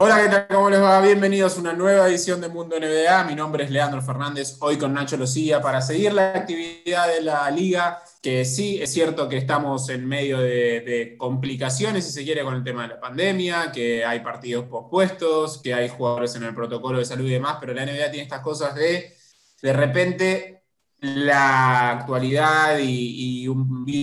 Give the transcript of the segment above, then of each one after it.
Hola, ¿qué tal? ¿Cómo les va? Bienvenidos a una nueva edición de Mundo NBA. Mi nombre es Leandro Fernández, hoy con Nacho Lucía para seguir la actividad de la liga, que sí, es cierto que estamos en medio de, complicaciones, si se quiere, con el tema de la pandemia, que hay partidos pospuestos, que hay jugadores en el protocolo de salud y demás, pero la NBA tiene estas cosas de, de repente, la actualidad y,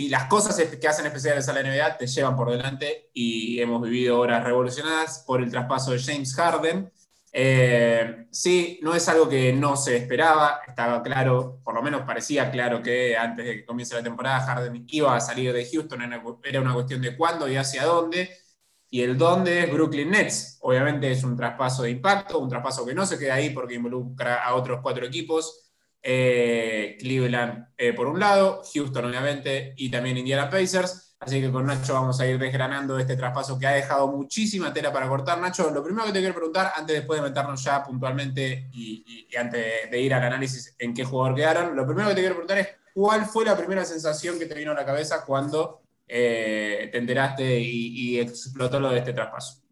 las cosas que hacen especiales a la NBA te llevan por delante y hemos vivido horas revolucionadas por el traspaso de James Harden. Eh, sí, no es algo que no se esperaba, estaba claro, por lo menos parecía claro que antes de que comience la temporada Harden iba a salir de Houston, era una cuestión de cuándo y hacia dónde. Y el dónde es Brooklyn Nets. Obviamente es un traspaso de impacto, un traspaso que no se queda ahí porque involucra a otros cuatro equipos eh, Cleveland eh, por un lado, Houston obviamente y también Indiana Pacers. Así que con Nacho vamos a ir desgranando este traspaso que ha dejado muchísima tela para cortar. Nacho, lo primero que te quiero preguntar, antes después de meternos ya puntualmente y, antes de ir al análisis en qué jugador quedaron, lo primero que te quiero preguntar es cuál fue la primera sensación que te vino a la cabeza cuando eh, te enteraste y explotó lo de este traspaso.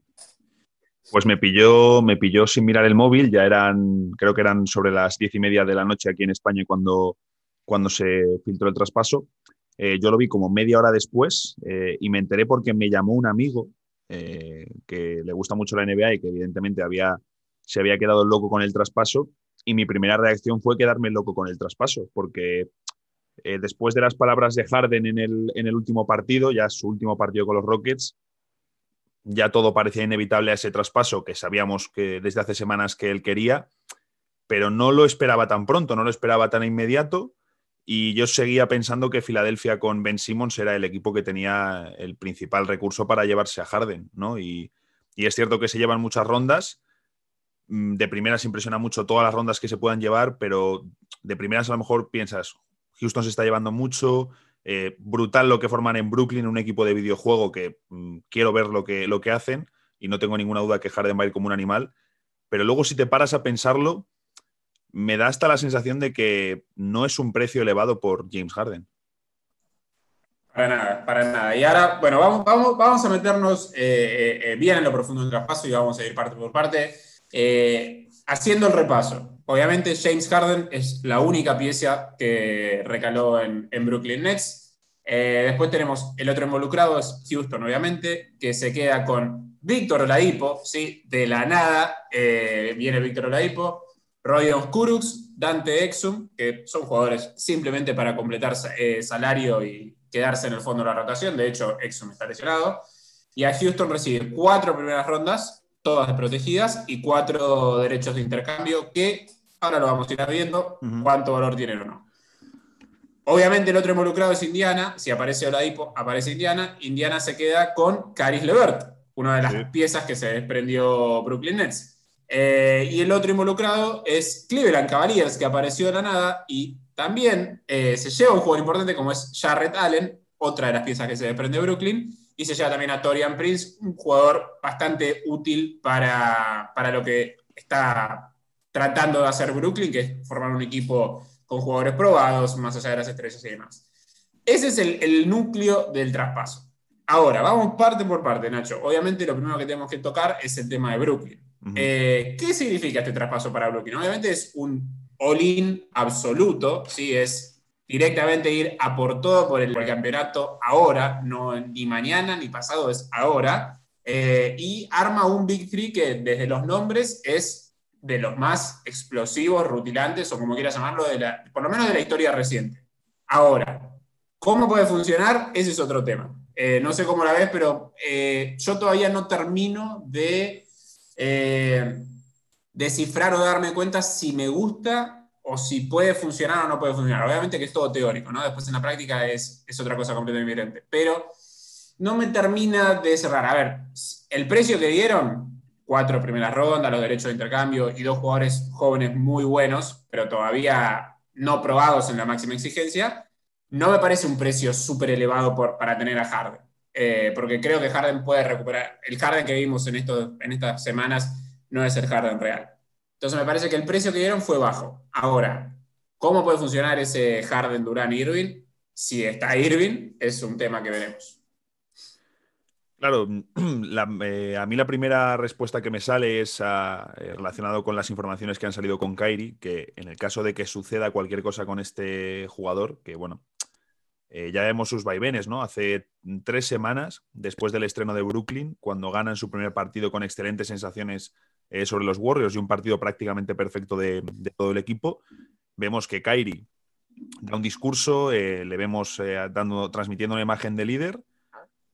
Pues me pilló, me pilló sin mirar el móvil, ya eran, creo que eran sobre las diez y media de la noche aquí en España cuando, cuando se filtró el traspaso. Eh, yo lo vi como media hora después eh, y me enteré porque me llamó un amigo eh, que le gusta mucho la NBA y que evidentemente había, se había quedado loco con el traspaso y mi primera reacción fue quedarme loco con el traspaso porque después de las palabras de Harden en el, en el último partido, ya su último partido con los Rockets, ya todo parecía inevitable a ese traspaso que sabíamos que desde hace semanas que él quería, pero no lo esperaba tan pronto, no lo esperaba tan inmediato. Y yo seguía pensando que Filadelfia con Ben Simmons era el equipo que tenía el principal recurso para llevarse a Harden, ¿no? Y, es cierto que se llevan muchas rondas. Mm, de primeras impresiona mucho todas las rondas que se puedan llevar, pero de primeras a lo mejor piensas, Houston se está llevando mucho, eh, brutal lo que forman en Brooklyn, un equipo de videojuego que mm, quiero ver lo que, lo que hacen y no tengo ninguna duda que Harden va a ir como un animal. Pero luego si te paras a pensarlo, me da hasta la sensación de que no es un precio elevado por James Harden. Para nada, para nada. Y ahora, bueno, vamos, vamos, vamos a meternos eh, eh, bien en lo profundo del traspaso y vamos a ir parte por parte. Haciendo el repaso, obviamente James Harden es la única pieza que recaló en, Brooklyn Nets. Eh, después tenemos el otro involucrado, es Houston, obviamente, que se queda con Víctor Oladipo, ¿sí? de la nada eh, viene Víctor Oladipo, Roy Kurux, Dante Exum, que son jugadores simplemente para completar eh, salario y quedarse en el fondo de la rotación. De hecho, Exum está lesionado. Y a Houston recibe cuatro primeras rondas todas desprotegidas, y cuatro derechos de intercambio que ahora lo vamos a ir viendo cuánto valor tienen o no. Obviamente el otro involucrado es Indiana, si aparece Oladipo, aparece Indiana, Indiana se queda con Caris Levert, una de las piezas que se desprendió Brooklyn Nets. Eh, y el otro involucrado es Cleveland Cavaliers, que apareció de la nada y también eh, se lleva un jugador importante como es Jarrett Allen, otra de las piezas que se desprende Brooklyn, y se lleva también a Torian Prince, un jugador bastante útil para, lo que está tratando de hacer Brooklyn, que es formar un equipo con jugadores probados, más allá de las estrellas y demás. Ese es el, núcleo del traspaso. Ahora, vamos parte por parte, Nacho. Obviamente lo primero que tenemos que tocar es el tema de Brooklyn. Eh, ¿Qué significa este traspaso para Brooklyn? Obviamente es un all-in absoluto, ¿sí? es directamente ir a por todo por el, campeonato ahora, no ni mañana ni pasado, es ahora, eh, y arma un Big Three que desde los nombres es de los más explosivos, rutilantes o como quieras llamarlo, de la, por lo menos de la historia reciente. Ahora, ¿cómo puede funcionar? Ese es otro tema. Eh, no sé cómo la ves, pero eh, yo todavía no termino de descifrar o darme cuenta si me gusta o si puede funcionar o no puede funcionar. Obviamente que es todo teórico, ¿no? Después en la práctica es, es otra cosa completamente diferente. Pero no me termina de cerrar. A ver, el precio que dieron, cuatro primeras rondas, los derechos de intercambio y dos jugadores jóvenes muy buenos, pero todavía no probados en la máxima exigencia, no me parece un precio súper elevado para tener a Harden. Eh, porque creo que Harden puede recuperar. El Harden que vimos en, esto, en estas semanas no es el Harden real. Entonces me parece que el precio que dieron fue bajo. Ahora, ¿cómo puede funcionar ese Harden, Durán Irving? Si está Irving, es un tema que veremos. Claro, eh, a mí la primera respuesta que me sale es ah, eh, relacionado con las informaciones que han salido con Kairi, que en el caso de que suceda cualquier cosa con este jugador, que bueno, eh, ya vemos sus vaivenes, ¿no? Hace tres semanas, después del estreno de Brooklyn, cuando ganan su primer partido con excelentes sensaciones sobre los Warriors y un partido prácticamente perfecto de, todo el equipo, vemos que Kairi da un discurso, le vemos dando, transmitiendo una imagen de líder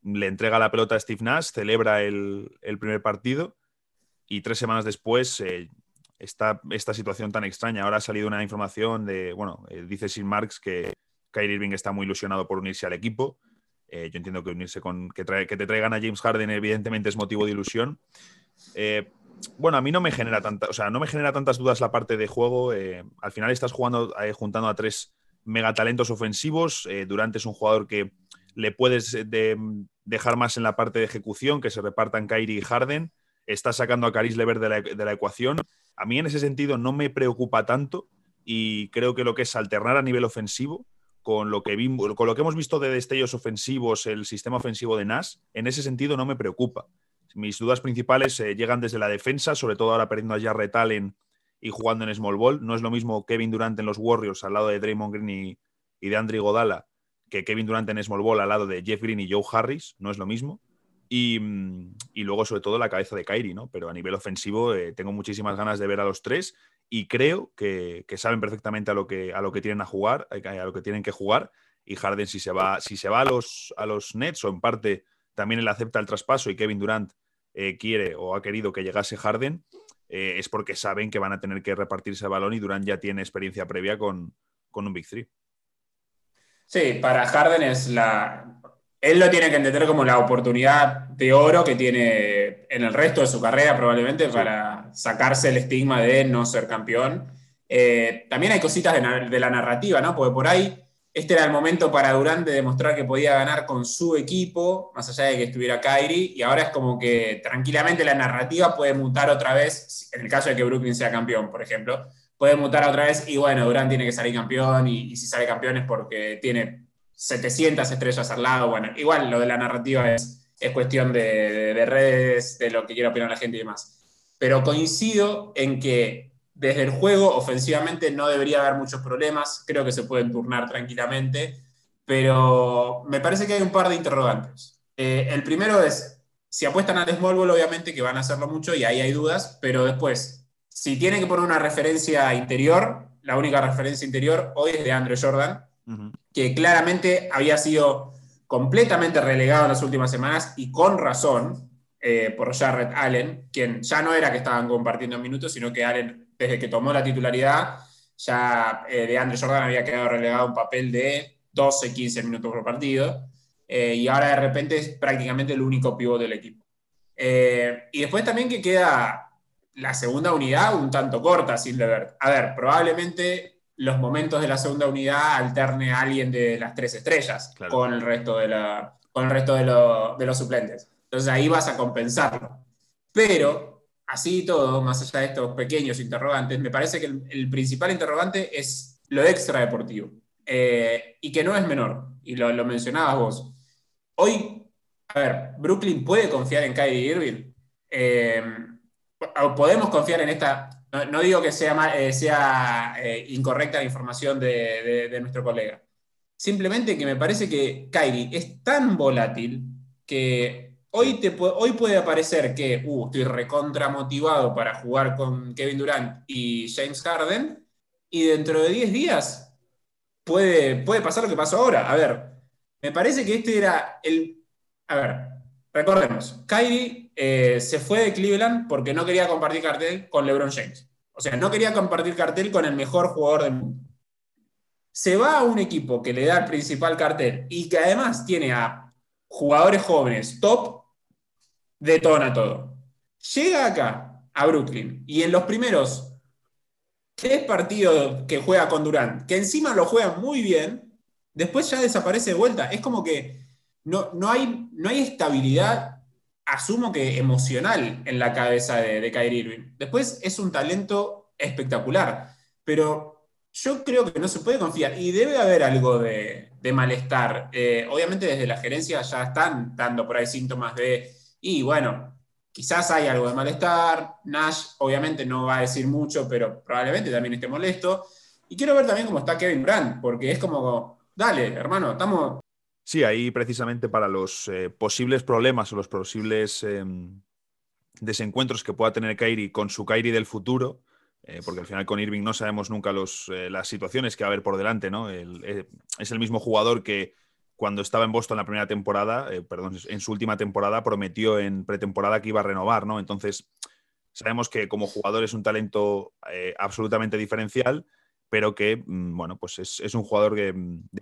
le entrega la pelota a Steve Nash, celebra el, primer partido y tres semanas después eh, está esta situación tan extraña. Ahora ha salido una información de, bueno, eh, dice Sin Marks que Kyrie Irving está muy ilusionado por unirse al equipo. Eh, yo entiendo que unirse con, que, que, te traigan a James Harden evidentemente es motivo de ilusión. Bueno, a mí no me genera tanta, o sea, no me genera tantas dudas la parte de juego. al final estás jugando, juntando a tres megatalentos ofensivos. Durante es un jugador que le puedes eh, dejar más en la parte de ejecución, que se repartan Kyrie y Harden. Está sacando a Caris Lever de la, ecuación. A mí en ese sentido no me preocupa tanto y creo que lo que es alternar a nivel ofensivo con lo que, con lo que hemos visto de destellos ofensivos, el sistema ofensivo de Nas, en ese sentido no me preocupa. Mis dudas principales eh, llegan desde la defensa, sobre todo ahora perdiendo a Jarrett Allen y jugando en small ball. No es lo mismo Kevin Durant en los Warriors al lado de Draymond Green y, y de Andre Godala que Kevin Durant en Small Ball al lado de Jeff Green y Joe Harris, no es lo mismo. Y, luego, sobre todo, la cabeza de Kyrie, ¿no? Pero a nivel ofensivo eh, tengo muchísimas ganas de ver a los tres y creo que, saben perfectamente a lo que, a lo que tienen a jugar, a lo que tienen que jugar. Y Harden, si se va, si se va a, los, a los Nets, o en parte también él acepta el traspaso y Kevin Durant eh, quiere o ha querido que llegase Harden, eh, es porque saben que van a tener que repartirse el balón y Durant ya tiene experiencia previa con, con un Big Three. Sí, para Harden es la. Él lo tiene que entender como la oportunidad de oro que tiene en el resto de su carrera, probablemente, para sacarse el estigma de no ser campeón. Eh, también hay cositas de, la narrativa, ¿no? Porque por ahí este era el momento para Durant de demostrar que podía ganar con su equipo, más allá de que estuviera Kyrie, y ahora es como que tranquilamente la narrativa puede mutar otra vez, en el caso de que Brooklyn sea campeón, por ejemplo, puede mutar otra vez y bueno, Durán tiene que salir campeón y, si sale campeón es porque tiene 700 estrellas al lado. Bueno, igual lo de la narrativa es, es cuestión de, redes, de lo que quiera opinar la gente y demás. Pero coincido en que desde el juego ofensivamente no debería haber muchos problemas, creo que se pueden turnar tranquilamente, pero me parece que hay un par de interrogantes. Eh, el primero es, si apuestan al small ball, obviamente que van a hacerlo mucho y ahí hay dudas, pero después, si tienen que poner una referencia interior, la única referencia interior hoy es de Andrew Jordan, que claramente había sido completamente relegado en las últimas semanas y con razón eh, por Jarrett Allen, quien ya no era que estaban compartiendo minutos, sino que Allen, desde que tomó la titularidad, ya eh, de Andrew Jordan había quedado relegado un papel de 12, 15 minutos por partido, eh, y ahora de repente es prácticamente el único pivote del equipo. y después también que queda la segunda unidad un tanto corta, Silver. A ver, probablemente los momentos de la segunda unidad alterne a alguien de las tres estrellas con el resto, de, la, con el resto de, los suplentes. Entonces ahí vas a compensarlo. Pero, así todo, más allá de estos pequeños interrogantes, me parece que el, principal interrogante es lo extra deportivo. Eh, y que no es menor, y lo, lo mencionabas vos. Hoy, a ver, Brooklyn puede confiar en Kyrie Irving. Eh, podemos confiar en esta, no, digo que sea, eh, sea incorrecta la información de, nuestro colega, simplemente que me parece que Kyrie es tan volátil que hoy, puede aparecer que uh, estoy recontra motivado para jugar con Kevin Durant y James Harden, y dentro de 10 días puede, puede pasar lo que pasó ahora. A ver, me parece que este era el... A ver, recordemos, Kyrie eh, se fue de Cleveland porque no quería compartir cartel con LeBron James. O sea, no quería compartir cartel con el mejor jugador del mundo. Se va a un equipo que le da el principal cartel y que además tiene a jugadores jóvenes top, detona todo. Llega acá, a Brooklyn, y en los primeros tres partidos que juega con Durant, que encima lo juega muy bien, después ya desaparece de vuelta. Es como que no, no, hay, no hay estabilidad asumo que emocional en la cabeza de, de Kyrie Irving. Después es un talento espectacular, pero yo creo que no se puede confiar y debe haber algo de, malestar. Eh, obviamente desde la gerencia ya están dando por ahí síntomas de, y bueno, quizás hay algo de malestar, Nash obviamente no va a decir mucho, pero probablemente también esté molesto. Y quiero ver también cómo está Kevin Brand, porque es como, dale, hermano, estamos... Sí, ahí precisamente para los eh, posibles problemas o los posibles em, desencuentros que pueda tener Kairi con su Kairi del futuro, eh, porque al final con Irving no sabemos nunca eh, las situaciones que va a haber por delante, ¿no? Es el mismo jugador que cuando estaba en Boston la primera temporada, perdón, en su última temporada prometió en pretemporada que iba a renovar, ¿no? Entonces, sabemos que como jugador es un talento absolutamente diferencial, pero que, mm, bueno, pues es, un jugador de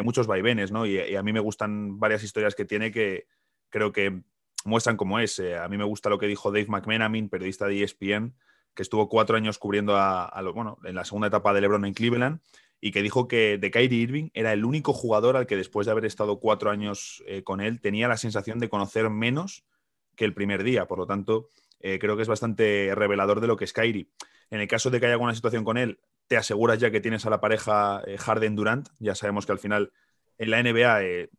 muchos vaivenes, ¿no? Y, a mí me gustan varias historias que tiene que creo que muestran cómo es. a mí me gusta lo que dijo Dave McMenamin, periodista de ESPN, que estuvo cuatro años cubriendo a, bueno, en la segunda etapa de LeBron en Cleveland y que dijo que de Kyrie Irving era el único jugador al que después de haber estado cuatro años eh, con él tenía la sensación de conocer menos que el primer día. Por lo tanto, eh, creo que es bastante revelador de lo que es Kyrie. En el caso de que haya alguna situación con él, te aseguras ya que tienes a la pareja eh, Harden-Durant. Ya sabemos que al final en la NBA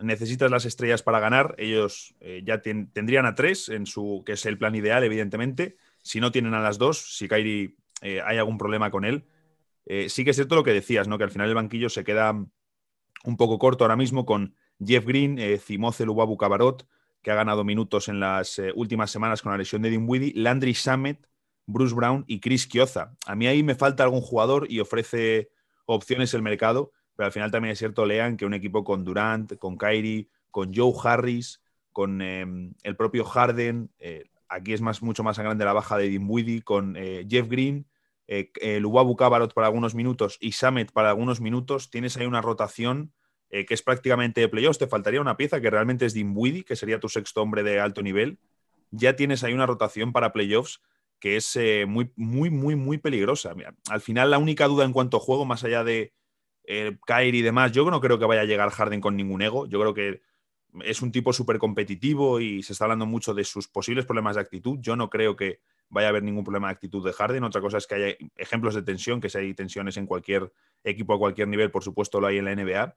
necesitas las estrellas para ganar. Ellos ya tendrían a tres, en su, que es el plan ideal, evidentemente si no tienen a las dos, si Kairi eh, hay algún problema con él. Eh, sí que es cierto lo que decías, ¿no? Que al final el banquillo se queda un poco corto ahora mismo con Jeff Green, eh, Cimoce Lubabu Cabarot, que ha ganado minutos en las últimas semanas con la lesión de Dinwiddie, Landry Shamet, Bruce Brown y Chris Kioza. A mí ahí me falta algún jugador y ofrece opciones el mercado, pero al final también es cierto, Lean, que un equipo con Durant, con Kyrie, con Joe Harris, con el propio Harden, aquí es más, mucho más grande la baja de Dinwiddie con eh, Jeff Green, eh, Luwabu Cabarot para algunos minutos y Samet para algunos minutos. Tienes ahí una rotación eh, que es prácticamente de playoffs. Te faltaría una pieza que realmente es Dinwiddie, que sería tu sexto hombre de alto nivel. Ya tienes ahí una rotación para playoffs que es eh, muy, muy, muy, muy peligrosa. al final, la única duda en cuanto a juego, más allá de Kyrie y demás, yo no creo que vaya a llegar Harden con ningún ego. Yo creo que es un tipo súper competitivo y se está hablando mucho de sus posibles problemas de actitud. Yo no creo que vaya a haber ningún problema de actitud de Harden. Otra cosa es que haya ejemplos de tensión, que si hay tensiones en cualquier equipo a cualquier nivel, por supuesto lo hay en la NBA.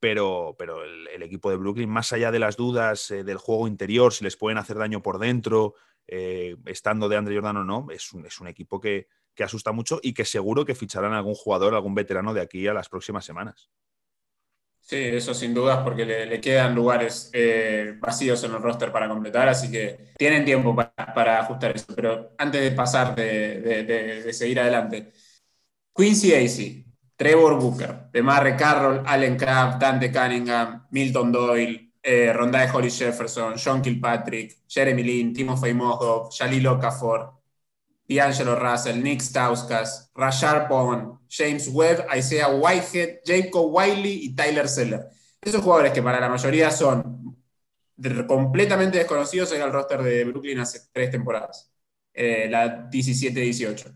Pero, pero el, equipo de Brooklyn, más allá de las dudas eh, del juego interior, si les pueden hacer daño por dentro, eh, estando de Andre Jordan o no, es un, es un equipo que, que asusta mucho y que seguro que ficharán algún jugador, algún veterano de aquí a las próximas semanas. Sí, eso sin dudas, porque le, quedan lugares eh, vacíos en el roster para completar, así que tienen tiempo para, ajustar eso. Pero antes de pasar, de, seguir adelante, Quincy Acey, Trevor Booker, DeMarre Carroll, Allen Kraft, Dante Cunningham, Milton Doyle, eh, Rondae Holly Jefferson, John Kilpatrick, Jeremy Lin, Timofey Mozgov, Jalil Okafor, D'Angelo Russell, Nick Stauskas, Rashard Bond, James Webb, Isaiah Whitehead, Jacob Wiley y Tyler Seller. Esos jugadores que para la mayoría son completamente desconocidos en el roster de Brooklyn hace tres temporadas, eh, la 17-18. O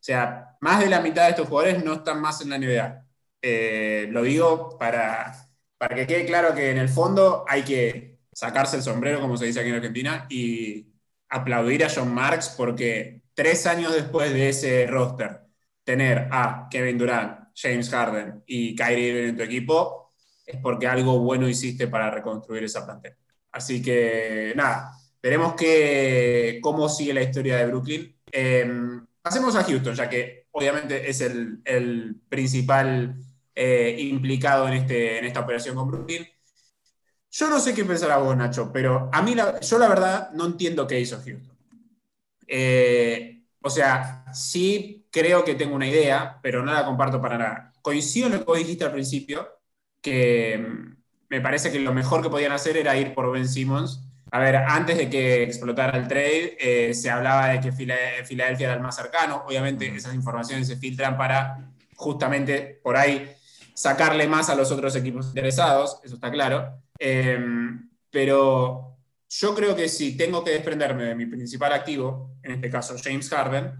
sea, más de la mitad de estos jugadores no están más en la NBA. Eh, lo digo para, para que quede claro que en el fondo hay que sacarse el sombrero, como se dice aquí en Argentina, y aplaudir a John Marks porque tres años después de ese roster, tener a Kevin Durant, James Harden y Kyrie Irving en tu equipo, es porque algo bueno hiciste para reconstruir esa plantilla. Así que nada, veremos que, cómo sigue la historia de Brooklyn. Em, pasemos a Houston, ya que obviamente es el, principal eh, implicado en, este, en esta operación con Brooklyn. Yo no sé qué pensar a vos, Nacho, pero a mí yo la verdad no entiendo qué hizo Houston. Eh, o sea, sí creo que tengo una idea, pero no la comparto para nada. Coincido en lo que vos dijiste al principio, que mm, me parece que lo mejor que podían hacer era ir por Ben Simmons. A ver, antes de que explotara el trade, eh, se hablaba de que Filadelfia era el más cercano. Obviamente esas informaciones se filtran para justamente por ahí sacarle más a los otros equipos interesados, eso está claro. Eh, pero yo creo que si tengo que desprenderme de mi principal activo, en este caso James Harden,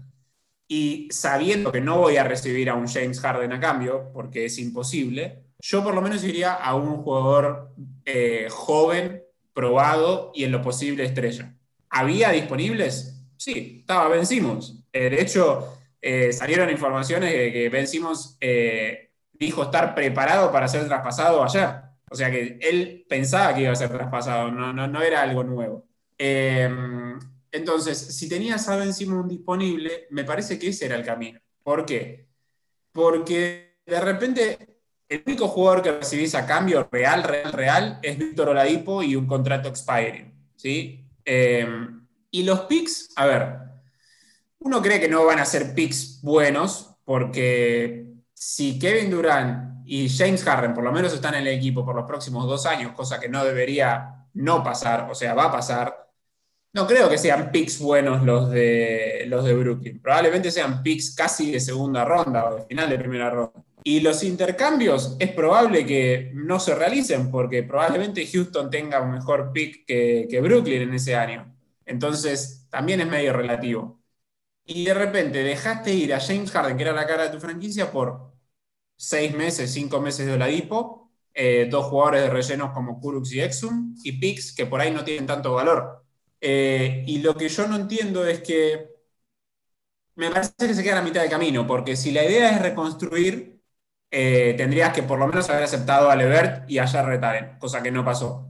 y sabiendo que no voy a recibir a un James Harden a cambio, porque es imposible, yo por lo menos iría a un jugador eh, joven, probado y en lo posible estrella. ¿Había disponibles? Sí, estaba Ben Simmons. Eh, de hecho, eh, salieron informaciones de que Ben Simmons eh, dijo estar preparado para ser traspasado ayer. O sea que él pensaba que iba a ser traspasado, no, no, era algo nuevo. Em, entonces, si tenías a Ben Simmons disponible, me parece que ese era el camino. ¿Por qué? Porque de repente el único jugador que recibís a cambio real, real, real es Víctor Oladipo y un contrato expiring. ¿sí? Em, y los picks, a ver, uno cree que no van a ser picks buenos porque si Kevin Durant y James Harden por lo menos están en el equipo por los próximos dos años, cosa que no debería no pasar, o sea, va a pasar, no creo que sean picks buenos los de, los de Brooklyn. Probablemente sean picks casi de segunda ronda o de final de primera ronda. Y los intercambios es probable que no se realicen porque probablemente Houston tenga un mejor pick que, que Brooklyn en ese año. Entonces, también es medio relativo. Y de repente dejaste ir a James Harden, que era la cara de tu franquicia, por seis meses, cinco meses de Oladipo, eh, dos jugadores de rellenos como Kurux y Exum, y picks que por ahí no tienen tanto valor. Eh, y lo que yo no entiendo es que me parece que se queda a la mitad de camino, porque si la idea es reconstruir, eh, tendrías que por lo menos haber aceptado a Levert y a Jarrett cosa que no pasó.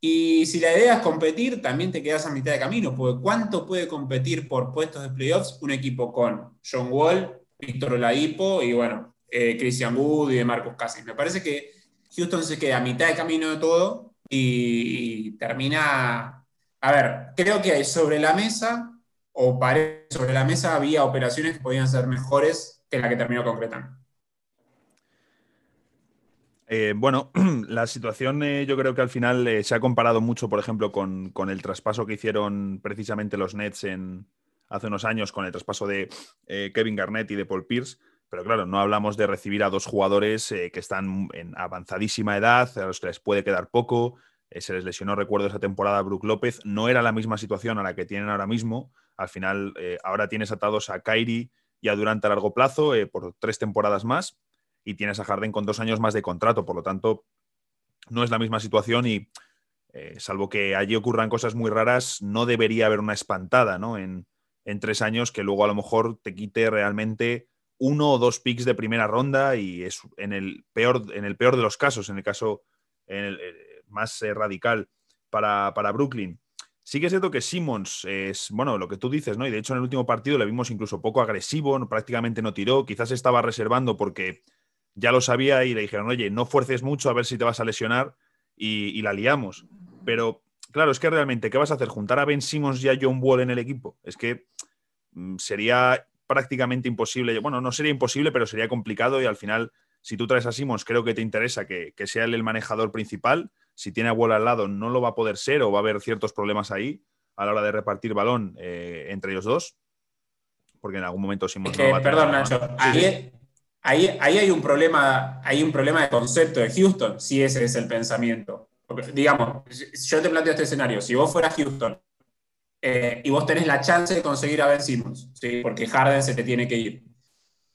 Y si la idea es competir, también te quedas a mitad de camino, porque ¿cuánto puede competir por puestos de playoffs un equipo con John Wall, Víctor Oladipo y bueno, eh, Christian Wood y de Marcus Cousins? Me parece que Houston se queda a mitad de camino de todo y, termina. A ver, creo que sobre la mesa, o parece sobre la mesa, había operaciones que podían ser mejores que la que terminó concretando. Eh, bueno, la situación eh, yo creo que al final se ha comparado mucho, por ejemplo, con, el traspaso que hicieron precisamente los Nets en, hace unos años con el traspaso de Kevin Garnett y de Paul Pierce. Pero claro, no hablamos de recibir a dos jugadores que están en avanzadísima edad, a los que les puede quedar poco. se les lesionó, recuerdo, esa temporada a Brook López. No era la misma situación a la que tienen ahora mismo. Al final, ahora tienes atados a Kyrie y a Durant a largo plazo por tres temporadas más y tienes a Harden con dos años más de contrato, por lo tanto, no es la misma situación y eh, salvo que allí ocurran cosas muy raras, no debería haber una espantada ¿no? en, tres años que luego a lo mejor te quite realmente uno o dos picks de primera ronda y es en el peor, en el peor de los casos, en el caso eh, más eh, radical para, para, Brooklyn. Sí que es cierto que Simmons es, bueno, lo que tú dices, ¿no? Y de hecho en el último partido le vimos incluso poco agresivo, prácticamente no tiró, quizás estaba reservando porque ya lo sabía y le dijeron, oye, no fuerces mucho a ver si te vas a lesionar y, la liamos. Pero claro, es que realmente, ¿qué vas a hacer? ¿Juntar a Ben Simmons y a John Wall en el equipo? Es que mm, sería prácticamente imposible. Bueno, no sería imposible, pero sería complicado y al final, si tú traes a Simmons, creo que te interesa que, sea él el manejador principal. Si tiene a Wall al lado, no lo va a poder ser o va a haber ciertos problemas ahí a la hora de repartir balón eh, entre ellos dos. Porque en algún momento Simmons no va a Perdón, Nacho. Ahí, hay, un problema, hay un problema de concepto de Houston, si ese es el pensamiento. digamos, yo te planteo este escenario, si vos fueras Houston eh, y vos tenés la chance de conseguir a Ben Simmons, ¿sí? porque Harden se te tiene que ir,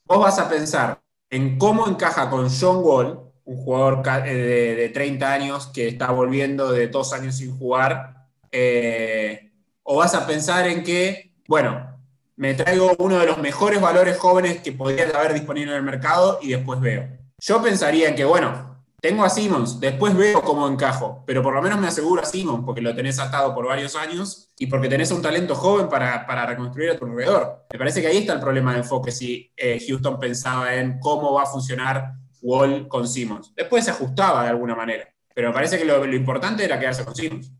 vos vas a pensar en cómo encaja con John Wall, un jugador eh, de, 30 años que está volviendo de dos años sin jugar, eh, o vas a pensar en que, bueno, me traigo uno de los mejores valores jóvenes que podría haber disponible en el mercado y después veo. Yo pensaría en que, bueno, tengo a Simmons, después veo cómo encajo, pero por lo menos me aseguro a Simmons porque lo tenés atado por varios años y porque tenés un talento joven para, reconstruir a tu alrededor. Me parece que ahí está el problema de enfoque si eh, Houston pensaba en cómo va a funcionar Wall con Simmons. Después se ajustaba de alguna manera, pero me parece que lo, importante era quedarse con Simmons.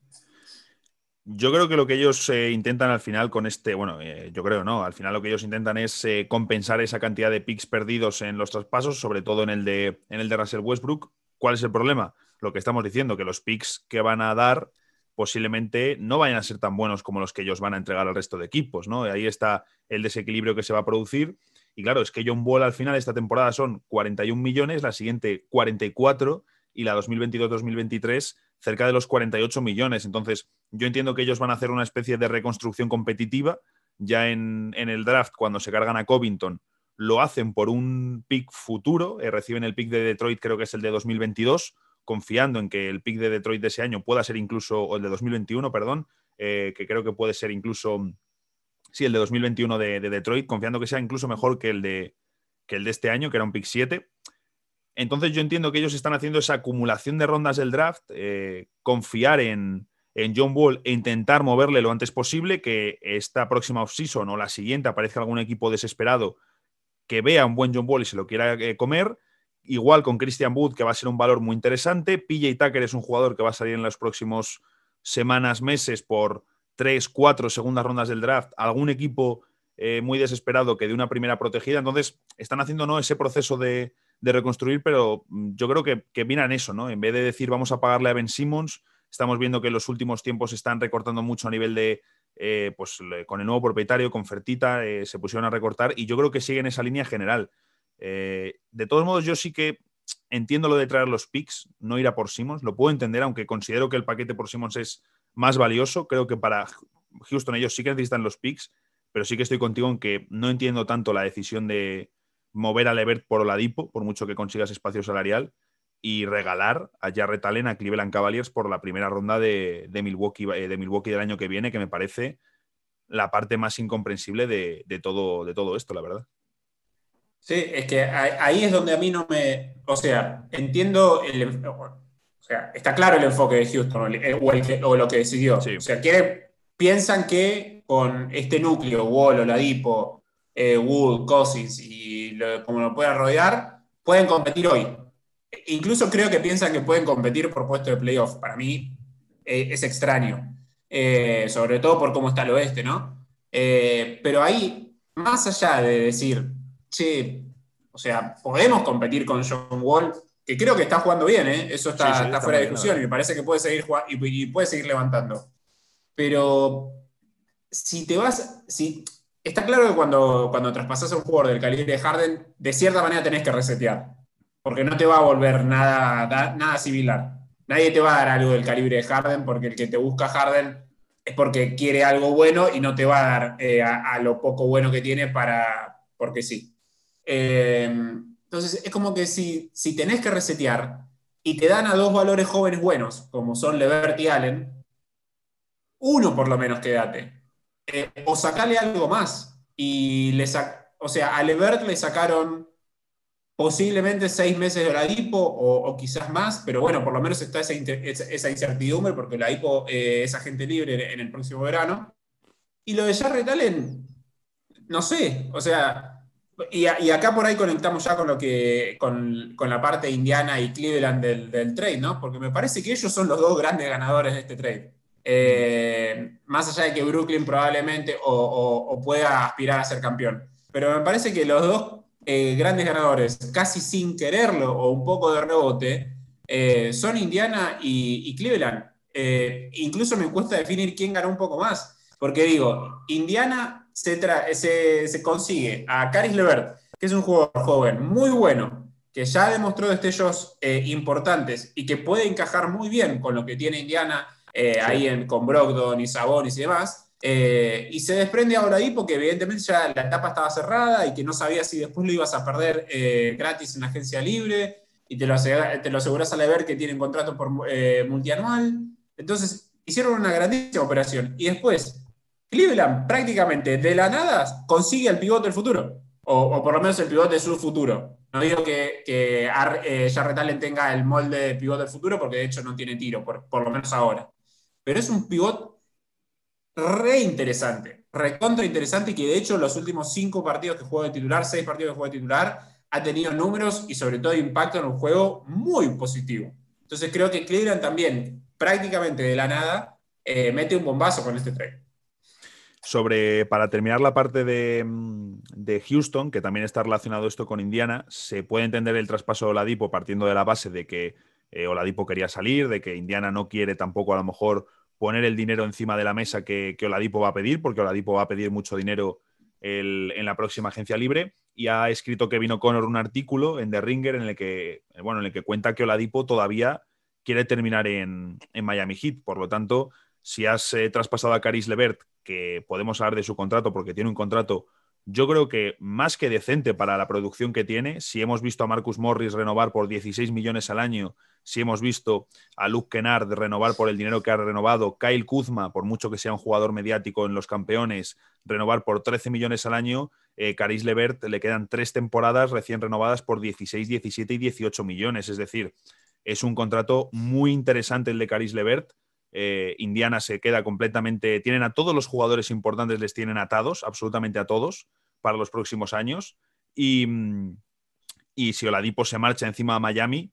Yo creo que lo que ellos eh, intentan al final con este, bueno, eh, yo creo, ¿no? Al final lo que ellos intentan es compensar esa cantidad de picks perdidos en los traspasos, sobre todo en el, de, en el de Russell Westbrook. ¿Cuál es el problema? Lo que estamos diciendo, que los picks que van a dar posiblemente no vayan a ser tan buenos como los que ellos van a entregar al resto de equipos, ¿no? Ahí está el desequilibrio que se va a producir. Y claro, es que John Wall al final esta temporada son 41 millones, la siguiente 44 y la 2022-2023 cerca de los 48 millones. Entonces, yo entiendo que ellos van a hacer una especie de reconstrucción competitiva. Ya en, el draft, cuando se cargan a Covington, lo hacen por un pick futuro. Eh, reciben el pick de Detroit, creo que es el de 2022, confiando en que el pick de Detroit de ese año pueda ser incluso, o el de 2021, perdón, eh, que creo que puede ser incluso Sí, el de 2021 de, Detroit, confiando que sea incluso mejor que el, de, que el de este año, que era un pick 7. Entonces yo entiendo que ellos están haciendo esa acumulación de rondas del draft, eh, confiar en, John Wall e intentar moverle lo antes posible, que esta próxima offseason o la siguiente aparezca algún equipo desesperado que vea un buen John Wall y se lo quiera eh, comer. Igual con Christian Wood, que va a ser un valor muy interesante. PJ Tucker es un jugador que va a salir en las próximas semanas, meses por tres, cuatro segundas rondas del draft, algún equipo eh, muy desesperado que de una primera protegida. Entonces, están haciendo ¿no? ese proceso de, reconstruir, pero mm, yo creo que, que miran eso, ¿no? En vez de decir vamos a pagarle a Ben Simmons, estamos viendo que en los últimos tiempos están recortando mucho a nivel de, eh, pues con el nuevo propietario, con Fertita, eh, se pusieron a recortar y yo creo que siguen esa línea general. de todos modos, yo sí que entiendo lo de traer los picks, no ir a por Simmons, lo puedo entender, aunque considero que el paquete por Simmons es más valioso. Creo que para Houston ellos sí que necesitan los picks, pero sí que estoy contigo en que no entiendo tanto la decisión de mover a Levert por Oladipo, por mucho que consigas espacio salarial, y regalar a Jarrett Allen a Cleveland Cavaliers por la primera ronda de, Milwaukee, eh, de Milwaukee del año que viene, que me parece la parte más incomprensible de, todo, de todo esto, la verdad. Sí, es que ahí es donde a mí no me. O sea, entiendo el, o sea, está claro el enfoque de Houston o, lo que decidió. O sea, piensan que con este núcleo, Wall, Oladipo, eh, Wood, Cousins y como lo puedan rodear, pueden competir hoy. Incluso creo que piensan que pueden competir por puesto de playoff. Para mí eh, es extraño. Eh, sobre todo por cómo está el oeste, ¿no? pero ahí, más allá de decir, che, o sea, podemos competir con John Wall, que creo que está jugando bien, ¿eh? eso está, fuera de discusión y me parece que puede seguir y, puede seguir levantando. Pero si te vas, si, está claro que cuando, cuando traspasas a un jugador del calibre de Harden, de cierta manera tenés que resetear, porque no te va a volver nada, nada similar. Nadie te va a dar algo del calibre de Harden, porque el que te busca Harden es porque quiere algo bueno y no te va a dar eh, a, lo poco bueno que tiene para, porque sí. Eh, entonces, es como que si, si tenés que resetear y te dan a dos valores jóvenes buenos, como son Levert y Allen, uno por lo menos quédate. Eh, o sacale algo más. Y le o sea, a Levert le sacaron posiblemente seis meses de la o, o, quizás más, pero bueno, por lo menos está esa, esa incertidumbre porque la DIPO eh, es agente libre en el próximo verano. Y lo de Jarrett Allen, no sé, o sea, y, acá por ahí conectamos ya con lo que con, la parte indiana y Cleveland del, trade, ¿no? Porque me parece que ellos son los dos grandes ganadores de este trade. Eh, más allá de que Brooklyn probablemente o, pueda aspirar a ser campeón. Pero me parece que los dos eh, grandes ganadores, casi sin quererlo o un poco de rebote, eh, son Indiana y, Cleveland. incluso me cuesta definir quién ganó un poco más. Porque digo, Indiana se, se, consigue a Caris Levert, que es un jugador joven muy bueno, que ya demostró destellos eh, importantes y que puede encajar muy bien con lo que tiene Indiana eh, ahí en, con Brogdon y Sabonis y demás. Eh, y se desprende ahora ahí porque evidentemente ya la etapa estaba cerrada y que no sabía si después lo ibas a perder gratis en la agencia libre y te lo, te lo aseguras a Levert que tiene un contrato por, multianual. Entonces hicieron una grandísima operación y después Cleveland prácticamente de la nada consigue el pivote del futuro, o, por lo menos el pivote de su futuro. No digo que, que eh, Jarrett Allen tenga el molde de pivote del futuro, porque de hecho no tiene tiro, por, lo menos ahora. Pero es un pivot re interesante, recontra interesante, y que de hecho los últimos cinco partidos que juega de titular, seis partidos que juega de titular, ha tenido números y sobre todo impacto en un juego muy positivo. Entonces creo que Cleveland también, prácticamente de la nada, eh, mete un bombazo con este trade. Sobre, para terminar la parte mm, de, Houston, que también está relacionado esto con Indiana, se puede entender el traspaso de Oladipo partiendo de la base de que eh, Oladipo quería salir, de que Indiana no quiere tampoco a lo mejor poner el dinero encima de la mesa que, Oladipo va a pedir, porque Oladipo va a pedir mucho dinero en la próxima agencia libre. Y ha escrito Kevin O'Connor un artículo en The Ringer en el que, bueno, en el que cuenta que Oladipo todavía quiere terminar en, Miami Heat. Por lo tanto, si has eh, traspasado a Caris Levert, que podemos hablar de su contrato porque tiene un contrato yo creo que más que decente para la producción que tiene, si hemos visto a Marcus Morris renovar por 16 millones al año, si hemos visto a Luke Kennard renovar por el dinero que ha renovado, Kyle Kuzma, por mucho que sea un jugador mediático en los campeones, renovar por 13 millones al año, eh, Caris Levert le quedan tres temporadas recién renovadas por 16, 17 y 18 millones. Es decir, es un contrato muy interesante el de Caris Levert eh, Indiana se queda completamente, tienen a todos los jugadores importantes, les tienen atados, absolutamente a todos, para los próximos años. Y, mm, y si Oladipo se marcha encima de Miami,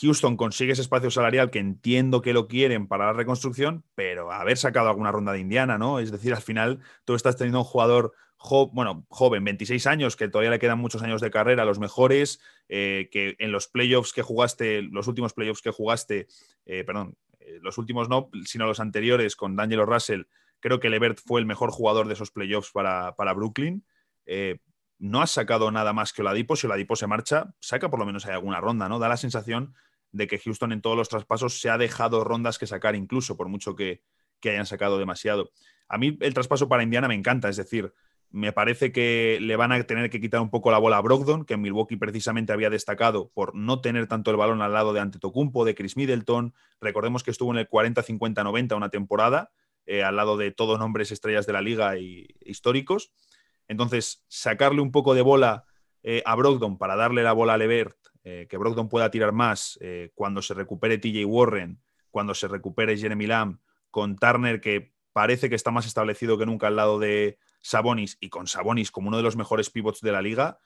Houston consigue ese espacio salarial que entiendo que lo quieren para la reconstrucción, pero haber sacado alguna ronda de Indiana, ¿no? Es decir, al final tú estás teniendo un jugador bueno, joven, 26 años, que todavía le quedan muchos años de carrera, los mejores, eh, que en los playoffs que jugaste, los últimos playoffs que jugaste, eh, perdón, los últimos no, sino los anteriores con D'Angelo Russell, creo que Levert fue el mejor jugador de esos playoffs para, para Brooklyn. Eh, no ha sacado nada más que Oladipo. Si Oladipo se marcha, saca por lo menos hay alguna ronda, ¿no? Da la sensación de que Houston en todos los traspasos se ha dejado rondas que sacar incluso, por mucho que, que hayan sacado demasiado. A mí el traspaso para Indiana me encanta, es decir, me parece que le van a tener que quitar un poco la bola a Brogdon, que en Milwaukee precisamente había destacado por no tener tanto el balón al lado de Antetokounmpo, de Chris Middleton. Recordemos que estuvo en el 40-50-90 una temporada, eh, al lado de todos nombres estrellas de la liga y históricos. Entonces, sacarle un poco de bola eh, a Brogdon para darle la bola a Levert, eh, que Brogdon pueda tirar más cuando se recupere TJ Warren, cuando se recupere Jeremy Lamb, con Turner que parece que está más establecido que nunca al lado de, Sabonis y con Sabonis como uno de los mejores pivots de la liga,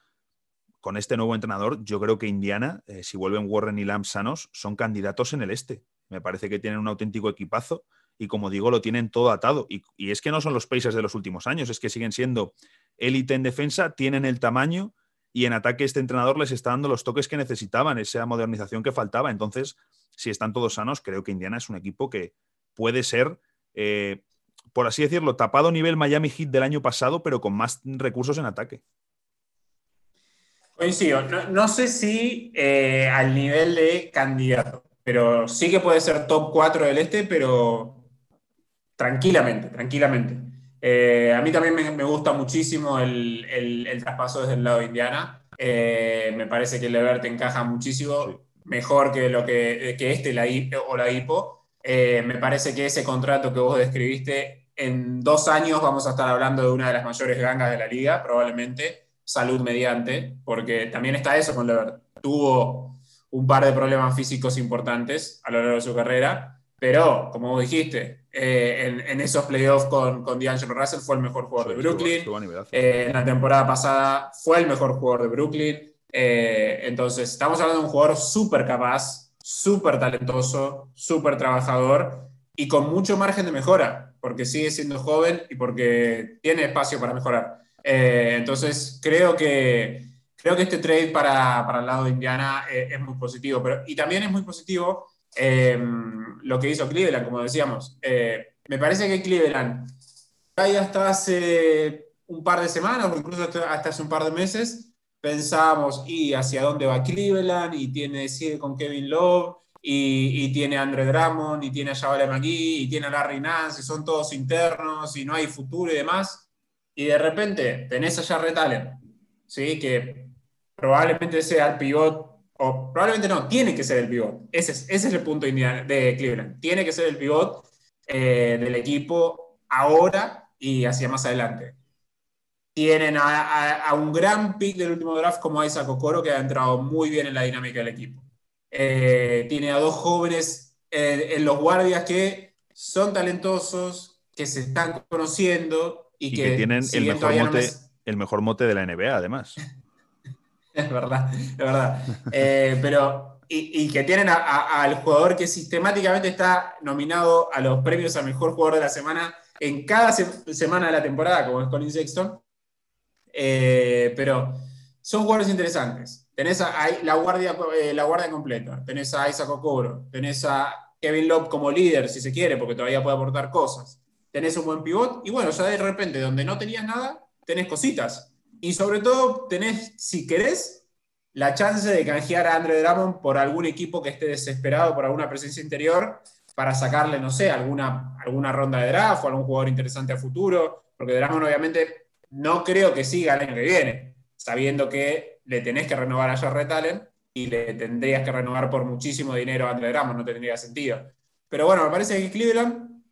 con este nuevo entrenador, yo creo que Indiana, eh, si vuelven Warren y Lamb sanos, son candidatos en el este. Me parece que tienen un auténtico equipazo y como digo, lo tienen todo atado. Y, es que no son los Pacers de los últimos años, es que siguen siendo élite en defensa, tienen el tamaño y en ataque este entrenador les está dando los toques que necesitaban, esa modernización que faltaba. Entonces, si están todos sanos, creo que Indiana es un equipo que puede ser eh, por así decirlo, tapado nivel Miami Heat del año pasado, pero con más recursos en ataque. Coincido. No, sé si eh, al nivel de candidato, pero sí que puede ser top 4 del este, pero tranquilamente, tranquilamente. Eh, a mí también me, gusta muchísimo el, traspaso desde el lado de Indiana. Eh, me parece que Levert encaja muchísimo, mejor que, lo que, que este la, o la IPO. me parece que ese contrato que vos describiste en dos años vamos a estar hablando de una de las mayores gangas de la liga, probablemente, salud mediante, porque también está eso con Levert. Tuvo un par de problemas físicos importantes a lo largo de su carrera, pero como vos dijiste, eh, en, esos playoffs con, con D'Angelo Russell fue el mejor jugador de Brooklyn. Eh, en la temporada pasada fue el mejor jugador de Brooklyn. Eh, entonces, estamos hablando de un jugador súper capaz, súper talentoso, súper trabajador y con mucho margen de mejora porque sigue siendo joven y porque tiene espacio para mejorar. Eh, entonces, creo que, creo que este trade para, para el lado de Indiana eh, es, muy positivo. Pero, y también es muy positivo eh, lo que hizo Cleveland, como decíamos. me parece que Cleveland, hasta hace un par de semanas o incluso hasta, hace un par de meses, pensábamos, ¿y hacia dónde va Cleveland? Y tiene, sigue con Kevin Love y, tiene a Andre Drummond, y tiene a Jabal McGee, y tiene a Larry Nance, y son todos internos, y no hay futuro y demás. Y de repente tenés a Jarrett Allen, ¿sí? que probablemente sea el pivot, o probablemente no, tiene que ser el pivot. Ese es, ese es el punto de Cleveland. Tiene que ser el pivot eh, del equipo ahora y hacia más adelante. Tienen a, a, un gran pick del último draft como Isaac Okoro, que ha entrado muy bien en la dinámica del equipo. Eh, tiene a dos jóvenes eh, en los guardias que son talentosos, que se están conociendo y, que, tienen el mejor, mote, el mejor mote de la NBA, además. es verdad, es verdad. Eh, pero, y, que tienen al jugador que sistemáticamente está nominado a los premios al mejor jugador de la semana en cada semana de la temporada, como es Colin Sexton. pero son jugadores interesantes. Tenés la, guardia, eh, la guardia completa, tenés a Isaac Okoro, tenés a Kevin Love como líder, si se quiere, porque todavía puede aportar cosas. Tenés un buen pivot y bueno, ya de repente, donde no tenías nada, tenés cositas. Y sobre todo, tenés, si querés, la chance de canjear a Andre Drummond por algún equipo que esté desesperado por alguna presencia interior para sacarle, no sé, alguna, alguna ronda de draft o algún jugador interesante a futuro, porque Drummond obviamente no creo que siga el año que viene, sabiendo que le tenés que renovar a Jarrett Allen y le tendrías que renovar por muchísimo dinero a Andre Drummond, no tendría sentido. Pero bueno, me parece que Cleveland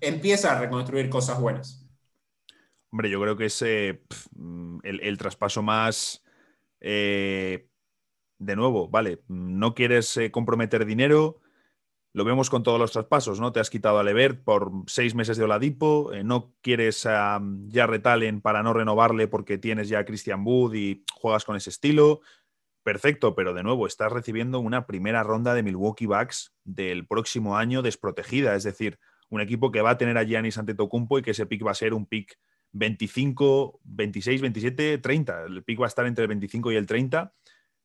empieza a reconstruir cosas buenas. Hombre, yo creo que es eh, el, traspaso más... Eh, de nuevo, vale, no quieres eh, comprometer dinero, lo vemos con todos los traspasos, ¿no? Te has quitado a Levert por seis meses de Oladipo, no quieres a retalen para no renovarle porque tienes ya a Christian Wood y juegas con ese estilo. Perfecto, pero de nuevo, estás recibiendo una primera ronda de Milwaukee Bucks del próximo año desprotegida, es decir, un equipo que va a tener a Giannis Antetokounmpo y que ese pick va a ser un pick 25, 26, 27, 30. El pick va a estar entre el 25 y el 30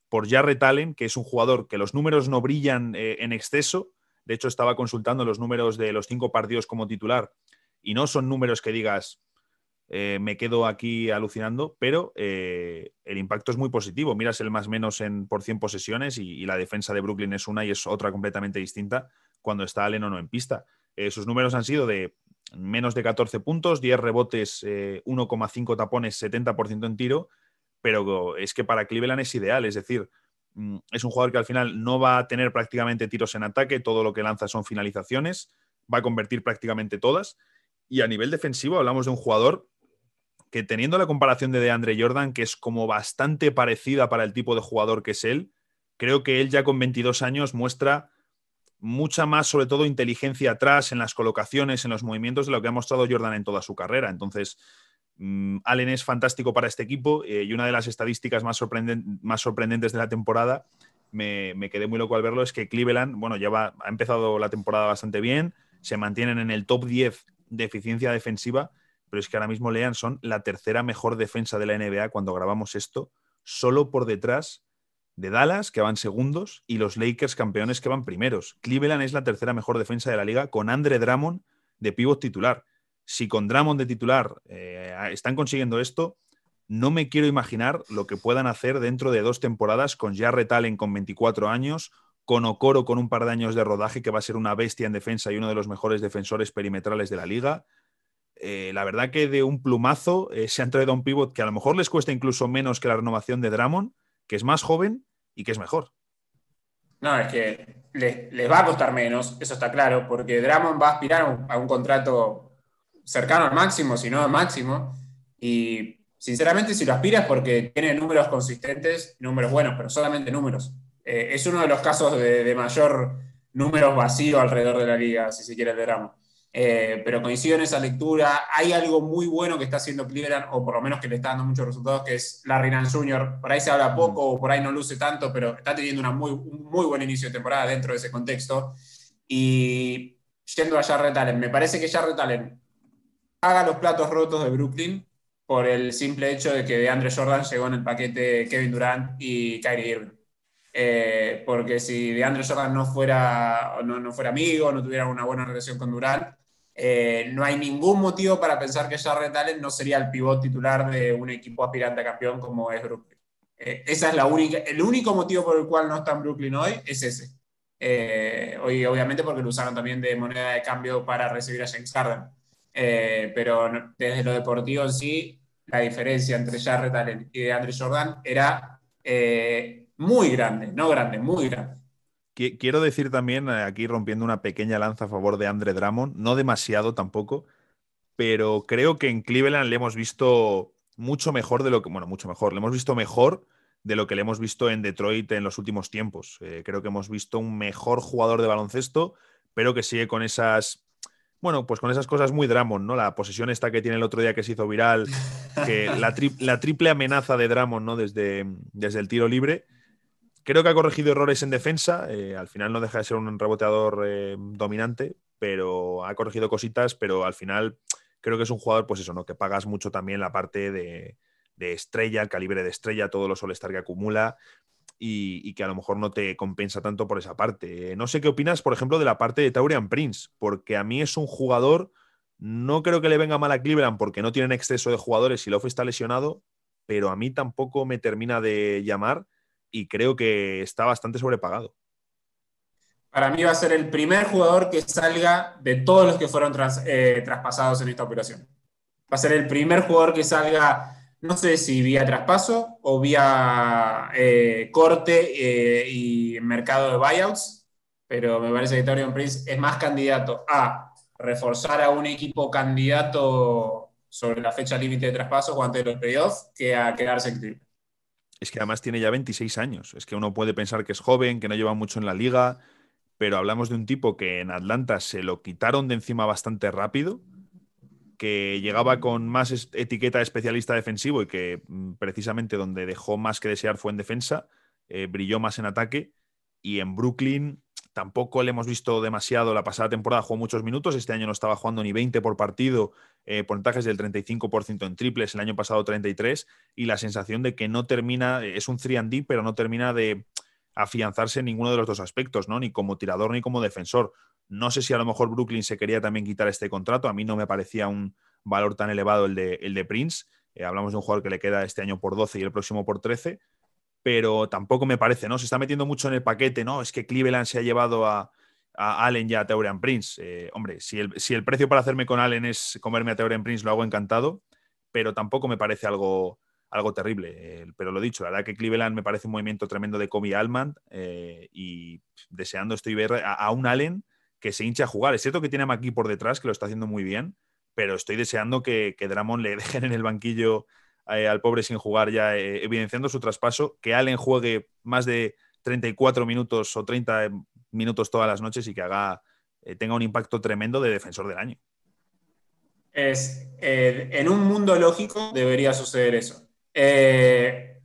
por Jarrett Allen, que es un jugador que los números no brillan eh, en exceso. De hecho, estaba consultando los números de los cinco partidos como titular y no son números que digas, eh, me quedo aquí alucinando, pero eh, el impacto es muy positivo. Miras el más menos en por 100 posesiones y, la defensa de Brooklyn es una y es otra completamente distinta cuando está Allen o no en pista. sus números han sido de menos de 14 puntos, 10 rebotes, 1,5 eh, tapones, 70% en tiro, pero es que para Cleveland es ideal, es decir, es un jugador que al final no va a tener prácticamente tiros en ataque, todo lo que lanza son finalizaciones, va a convertir prácticamente todas. Y a nivel defensivo hablamos de un jugador que teniendo la comparación de DeAndre Jordan, que es como bastante parecida para el tipo de jugador que es él, creo que él ya con 22 años muestra mucha más, sobre todo, inteligencia atrás en las colocaciones, en los movimientos de lo que ha mostrado Jordan en toda su carrera. Entonces, mm, Allen es fantástico para este equipo eh, y una de las estadísticas más, sorprendentes de la temporada, me, quedé muy loco al verlo, es que Cleveland, bueno, ya ha empezado la temporada bastante bien, se mantienen en el top 10 de eficiencia defensiva, pero es que ahora mismo Lean son la tercera mejor defensa de la NBA cuando grabamos esto, solo por detrás de Dallas, que van segundos, y los Lakers campeones que van primeros. Cleveland es la tercera mejor defensa de la liga con Andre Drummond de pivot titular. Si con Drummond de titular eh, están consiguiendo esto, no me quiero imaginar lo que puedan hacer dentro de dos temporadas con Jarrett Allen con 24 años, con Okoro con un par de años de rodaje que va a ser una bestia en defensa y uno de los mejores defensores perimetrales de la liga. Eh, la verdad que de un plumazo eh, se han traído a un pivot que a lo mejor les cuesta incluso menos que la renovación de Drummond, que es más joven y que es mejor. No, es que les, va a costar menos, eso está claro, porque Dramon va a aspirar a un, contrato cercano al máximo, si no al máximo, y sinceramente si lo aspira es porque tiene números consistentes, números buenos, pero solamente números. Eh, es uno de los casos de, mayor números vacío alrededor de la liga, si se quiere, de Dramon. Eh, pero coincido en esa lectura. Hay algo muy bueno que está haciendo Cleveland, o por lo menos que le está dando muchos resultados, que es Larry Nance Jr. Por ahí se habla poco, o por ahí no luce tanto, pero está teniendo una muy, un muy buen inicio de temporada dentro de ese contexto. Y yendo a Jarrett Allen, me parece que Jarrett Allen haga los platos rotos de Brooklyn por el simple hecho de que de Andre Jordan llegó en el paquete Kevin Durant y Kyrie Irving. Eh, porque si de Andre Jordan no fuera, no, no fuera amigo, no tuviera una buena relación con Durant, eh, no hay ningún motivo para pensar que Jarrett Allen no sería el pivot titular de un equipo aspirante a campeón como es Brooklyn. Eh, esa es la única, el único motivo por el cual no está en Brooklyn hoy es ese. Eh, hoy, obviamente, porque lo usaron también de moneda de cambio para recibir a James Harden. Pero desde lo deportivo en sí, la diferencia entre Jarrett y Andre Jordan era muy grande, no grande, muy grande. Quiero decir también, eh, aquí rompiendo una pequeña lanza a favor de Andre Drummond, no demasiado tampoco, pero creo que en Cleveland le hemos visto mucho mejor de lo que, bueno, mucho mejor, le hemos visto mejor de lo que le hemos visto en Detroit en los últimos tiempos. Eh, creo que hemos visto un mejor jugador de baloncesto, pero que sigue con esas, bueno, pues con esas cosas muy Drummond, ¿no? La posesión esta que tiene el otro día que se hizo viral, que la, la triple amenaza de Drummond, ¿no? Desde, desde el tiro libre Creo que ha corregido errores en defensa. Eh, al final no deja de ser un reboteador eh, dominante, pero ha corregido cositas, pero al final creo que es un jugador, pues eso, ¿no? Que pagas mucho también la parte de, estrella, el calibre de estrella, todos los all que acumula. Y, que a lo mejor no te compensa tanto por esa parte. no sé qué opinas, por ejemplo, de la parte de Taurian Prince, porque a mí es un jugador, no creo que le venga mal a Cleveland porque no tienen exceso de jugadores y Love está lesionado, pero a mí tampoco me termina de llamar y creo que está bastante sobrepagado. Para mí va a ser el primer jugador que salga de todos los que fueron eh, traspasados en esta operación. Va a ser el primer jugador que salga no sé si vía traspaso o vía eh, corte eh, y mercado de buyouts, pero me parece que Torian Prince es más candidato a reforzar a un equipo candidato sobre la fecha límite de traspaso o antes de los playoffs que a quedarse en Es que además tiene ya 26 años. Es que uno puede pensar que es joven, que no lleva mucho en la liga, pero hablamos de un tipo que en Atlanta se lo quitaron de encima bastante rápido que llegaba con más etiqueta de especialista defensivo y que mm, precisamente donde dejó más que desear fue en defensa, eh, brilló más en ataque y en Brooklyn tampoco le hemos visto demasiado. La pasada temporada jugó muchos minutos, este año no estaba jugando ni 20 por partido, eh, porcentajes del 35% en triples, el año pasado 33, y la sensación de que no termina, es un 3D, pero no termina de afianzarse en ninguno de los dos aspectos, ¿no? Ni como tirador ni como defensor. No sé si a lo mejor Brooklyn se quería también quitar este contrato. A mí no me parecía un valor tan elevado el de, el de Prince. Eh, hablamos de un jugador que le queda este año por 12 y el próximo por 13, pero tampoco me parece, ¿no? Se está metiendo mucho en el paquete, ¿no? Es que Cleveland se ha llevado a, Allen y a Teorian Prince. Eh, hombre, si el, si el, precio para hacerme con Allen es comerme a Teorian Prince, lo hago encantado, pero tampoco me parece algo, algo terrible. Eh, pero lo dicho, la verdad que Cleveland me parece un movimiento tremendo de Kobe Alman y deseando estoy ver a, un Allen que se hincha a jugar. Es cierto que tiene a McGee por detrás, que lo está haciendo muy bien, pero estoy deseando que, que Dramon le dejen en el banquillo eh, al pobre sin jugar ya, eh, evidenciando su traspaso, que Allen juegue más de 34 minutos o 30 minutos todas las noches y que haga, eh, tenga un impacto tremendo de defensor del año. Es, en un mundo lógico debería suceder eso.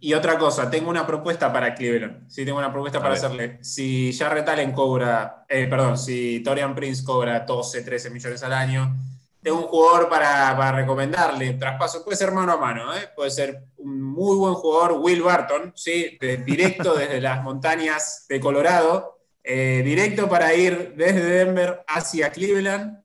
Y otra cosa, tengo una propuesta para Cleveland. Sí, tengo una propuesta para hacerle. Si Jarrett Allen cobra, eh, perdón, si Torian Prince cobra 12, 13 millones al año, tengo un jugador para, para recomendarle. Traspaso puede ser mano a mano, ¿eh? puede ser un muy buen jugador, Will Barton, ¿sí? directo desde las montañas de Colorado, eh, directo para ir desde Denver hacia Cleveland.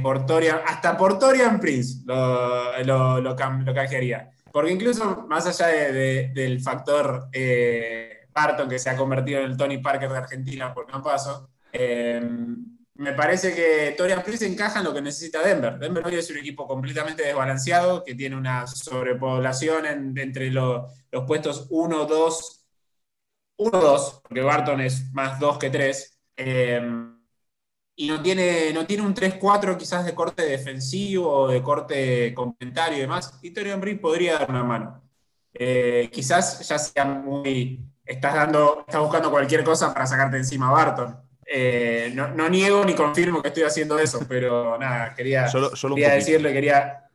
por Torian, hasta por Torian Prince lo, lo, lo, lo canjearía. Porque incluso más allá del factor eh, Barton, que se ha convertido en el Tony Parker de Argentina por no paso, eh, me parece que Torian Prince encaja en lo que necesita Denver. Denver hoy es un equipo completamente desbalanceado, que tiene una sobrepoblación entre los puestos 1, 2, 1, 2, porque Barton es más 2 que 3 y no tiene, no tiene un 3-4 quizás de corte defensivo o de corte complementario y demás, y Torian podría dar una mano. Eh, quizás ya sea muy. Estás, dando, estás buscando cualquier cosa para sacarte encima a Barton. Eh, no, niego ni confirmo que estoy haciendo eso, pero nada, quería, solo, quería decirle, quería.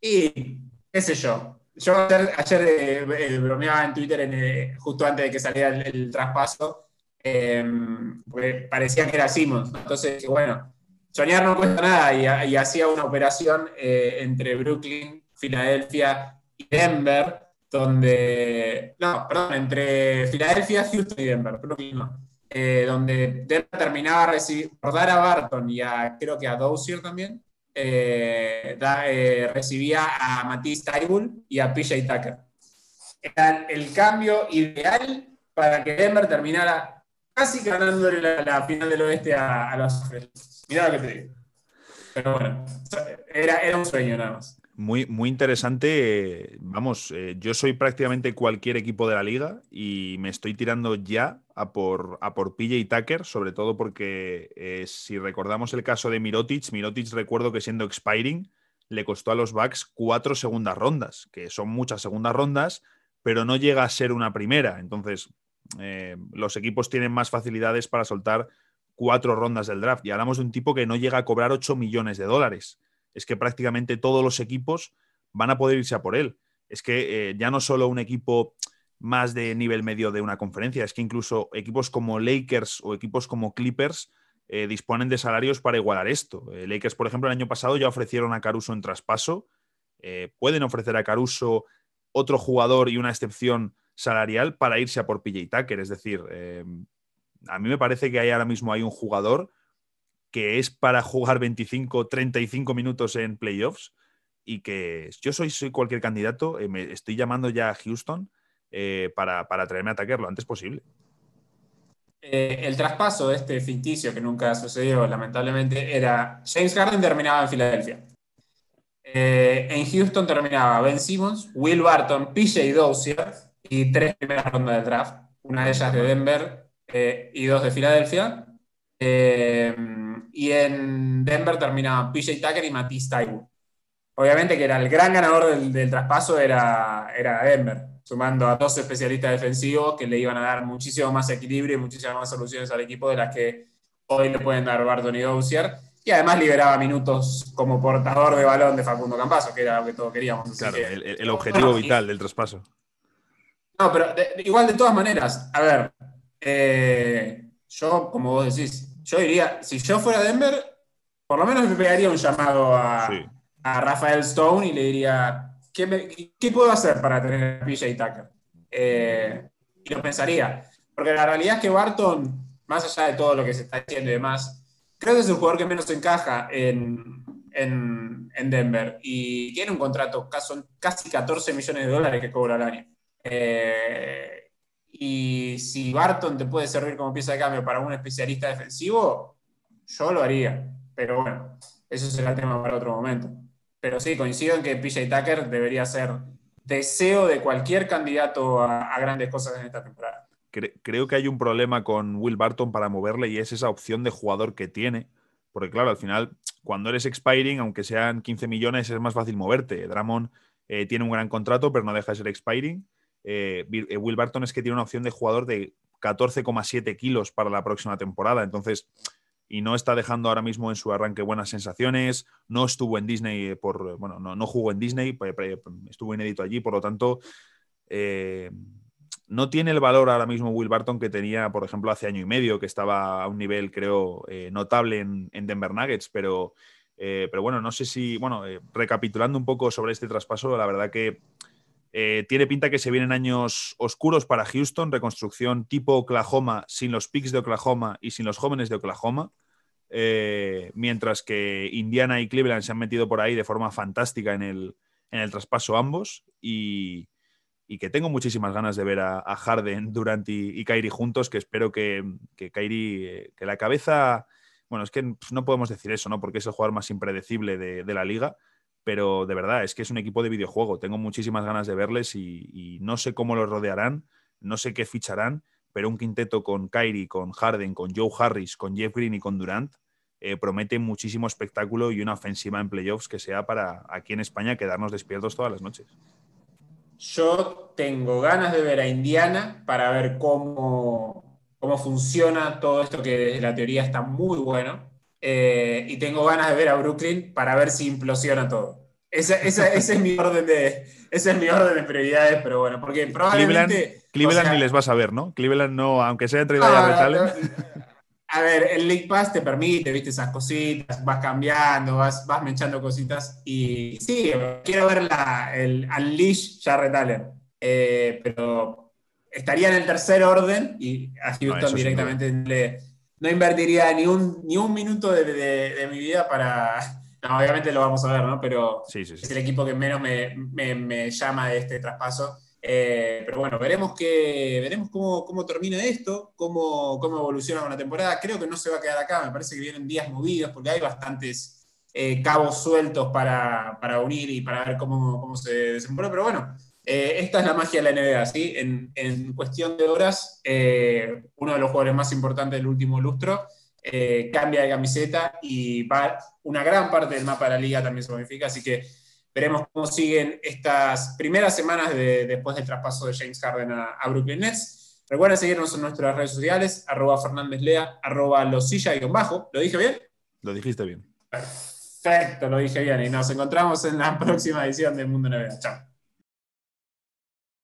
Y qué sé yo. Yo ayer, eh, bromeaba en Twitter justo antes de que saliera el traspaso Em, parecía que era Simmons. Entonces, bueno, soñar no cuesta nada y, hacía una operación eh, entre Brooklyn, Filadelfia y Denver, donde, no, perdón, entre Filadelfia, Houston y Denver, Brooklyn. Eh, donde Denver terminaba por dar a Barton y a, creo que a Dozier también, eh, recibía a Matisse Taibul y a PJ Tucker. Era el cambio ideal para que Denver terminara casi ganándole la, final del oeste a, los Ángeles. Mirá lo que te digo. Pero bueno, era, un sueño nada más. Muy, muy interesante. Vamos, eh, yo soy prácticamente cualquier equipo de la liga y me estoy tirando ya a por, a por PJ Tucker, sobre todo porque eh, si recordamos el caso de Mirotic, Mirotic recuerdo que siendo expiring le costó a los Bucks cuatro segundas rondas, que son muchas segundas rondas, pero no llega a ser una primera. Entonces, eh, los equipos tienen más facilidades para soltar cuatro rondas del draft. Y hablamos de un tipo que no llega a cobrar 8 millones de dólares. Es que prácticamente todos los equipos van a poder irse a por él. Es que eh, ya no solo un equipo más de nivel medio de una conferencia, es que incluso equipos como Lakers o equipos como Clippers eh, disponen de salarios para igualar esto. Lakers, por ejemplo, el año pasado ya ofrecieron a Caruso en traspaso. pueden ofrecer a Caruso otro jugador y una excepción salarial para irse a por PJ Tucker. Es decir, eh, a mí me parece que hay ahora mismo hay un jugador que es para jugar 25, 35 minutos en playoffs y que yo soy, cualquier candidato, eh, me estoy llamando ya a Houston eh, para, traerme a Tucker lo antes posible. el traspaso este ficticio que nunca sucedió, lamentablemente, era James Harden terminaba en Filadelfia. En Houston terminaba Ben Simmons, Will Barton, PJ Dozier y tres primeras rondas de draft, una de ellas de Denver eh, y dos de Filadelfia. Eh, y en Denver terminaba PJ Tucker y Matisse Taiwo. Obviamente que era el gran ganador del, traspaso era, era Denver, sumando a dos especialistas defensivos que le iban a dar muchísimo más equilibrio y muchísimas más soluciones al equipo de las que hoy le pueden dar Barton y Dozier y además liberaba minutos como portador de balón de Facundo Campaso, que era lo que todos queríamos. Claro, el, objetivo vital del traspaso. No, pero igual de todas maneras, a ver, eh, yo, como vos decís, yo diría, si yo fuera Denver, por lo menos me pegaría un llamado a, Rafael Stone y le diría, ¿qué, ¿qué, puedo hacer para tener a PJ Tucker? Eh, y lo pensaría, porque la realidad es que Barton, más allá de todo lo que se está diciendo y demás, creo que es el jugador que menos encaja en, Denver y tiene un contrato casi, casi 14 millones de dólares que cobra al año. Eh, y si Barton te puede servir como pieza de cambio para un especialista defensivo, yo lo haría. Pero bueno, eso será tema para otro momento. Pero sí, coincido en que PJ Tucker debería ser deseo de cualquier candidato a grandes cosas en esta temporada creo que hay un problema con Will Barton para moverle y es esa opción de jugador que tiene. Porque claro, al final, cuando eres expiring, aunque sean 15 millones, es más fácil moverte. Dramon eh, tiene un gran contrato, pero no deja de ser expiring. Eh, eh, Will Barton es que tiene una opción de jugador de 14,7 kilos para la próxima temporada. Entonces, y no está dejando ahora mismo en su arranque buenas sensaciones. No estuvo en Disney por, bueno, no, no jugó en Disney, estuvo inédito allí, por lo tanto, no tiene el valor ahora mismo Will Barton que tenía, por ejemplo, hace año y medio, que estaba a un nivel, creo, eh, notable en, Denver Nuggets, pero, eh, pero bueno, no sé si, bueno, eh, recapitulando un poco sobre este traspaso, la verdad que tiene pinta que se vienen años oscuros para Houston, reconstrucción tipo Oklahoma, sin los picks de Oklahoma y sin los jóvenes de Oklahoma. mientras que Indiana y Cleveland se han metido por ahí de forma fantástica en el, en el traspaso ambos y, y que tengo muchísimas ganas de ver a, Harden, Durant y, Kairi juntos, que espero que, que Kairi, eh, que la cabeza, bueno, es que no podemos decir eso, ¿no? Porque es el jugador más impredecible de, la liga, pero de verdad, es que es un equipo de videojuego, tengo muchísimas ganas de verles y, no sé cómo los rodearán, no sé qué ficharán, pero un quinteto con Kairi, con Harden, con Joe Harris, con Jeff Green y con Durant, eh, promete muchísimo espectáculo y una ofensiva en playoffs que sea para aquí en España quedarnos despiertos todas las noches. Yo tengo ganas de ver a Indiana para ver cómo, cómo funciona todo esto que desde la teoría está muy bueno. Eh, y tengo ganas de ver a Brooklyn para ver si implosiona todo. Ese, es mi orden de, ese es mi orden de prioridades, pero bueno, porque probablemente... Cleveland, ni les vas a ver, ¿no? Cleveland no, aunque sea entre la no, a ver, el League Pass te permite, viste, esas cositas, vas cambiando, vas, vas menchando cositas. Y sí, quiero ver la, el Unleash Jarrett Allen. Eh, pero estaría en el tercer orden y a Houston directamente no invertiría ni un, ni un minuto de, mi vida para. No, obviamente lo vamos a ver, ¿no? Pero es el equipo que menos me, me, me llama de este traspaso. Eh, pero bueno, veremos, que, veremos cómo, cómo termina esto, cómo, cómo evoluciona con la temporada. Creo que no se va a quedar acá, me parece que vienen días movidos porque hay bastantes eh, cabos sueltos para, para, unir y para ver cómo, cómo se desenvuelve. Pero bueno, eh, esta es la magia de la NBA, ¿sí? En, en cuestión de horas, uno de los jugadores más importantes del último lustro cambia de camiseta y va una gran parte del mapa de la liga también se modifica, así que Veremos cómo siguen estas primeras semanas después del traspaso de James Harden a, Brooklyn Nets. Recuerden seguirnos en nuestras redes sociales, arroba Fernández Lea, arroba losilla-bajo. ¿Lo dije bien? Lo dijiste bien. Perfecto, lo dije bien. Y nos encontramos en la próxima edición de Mundo NBA. Chao.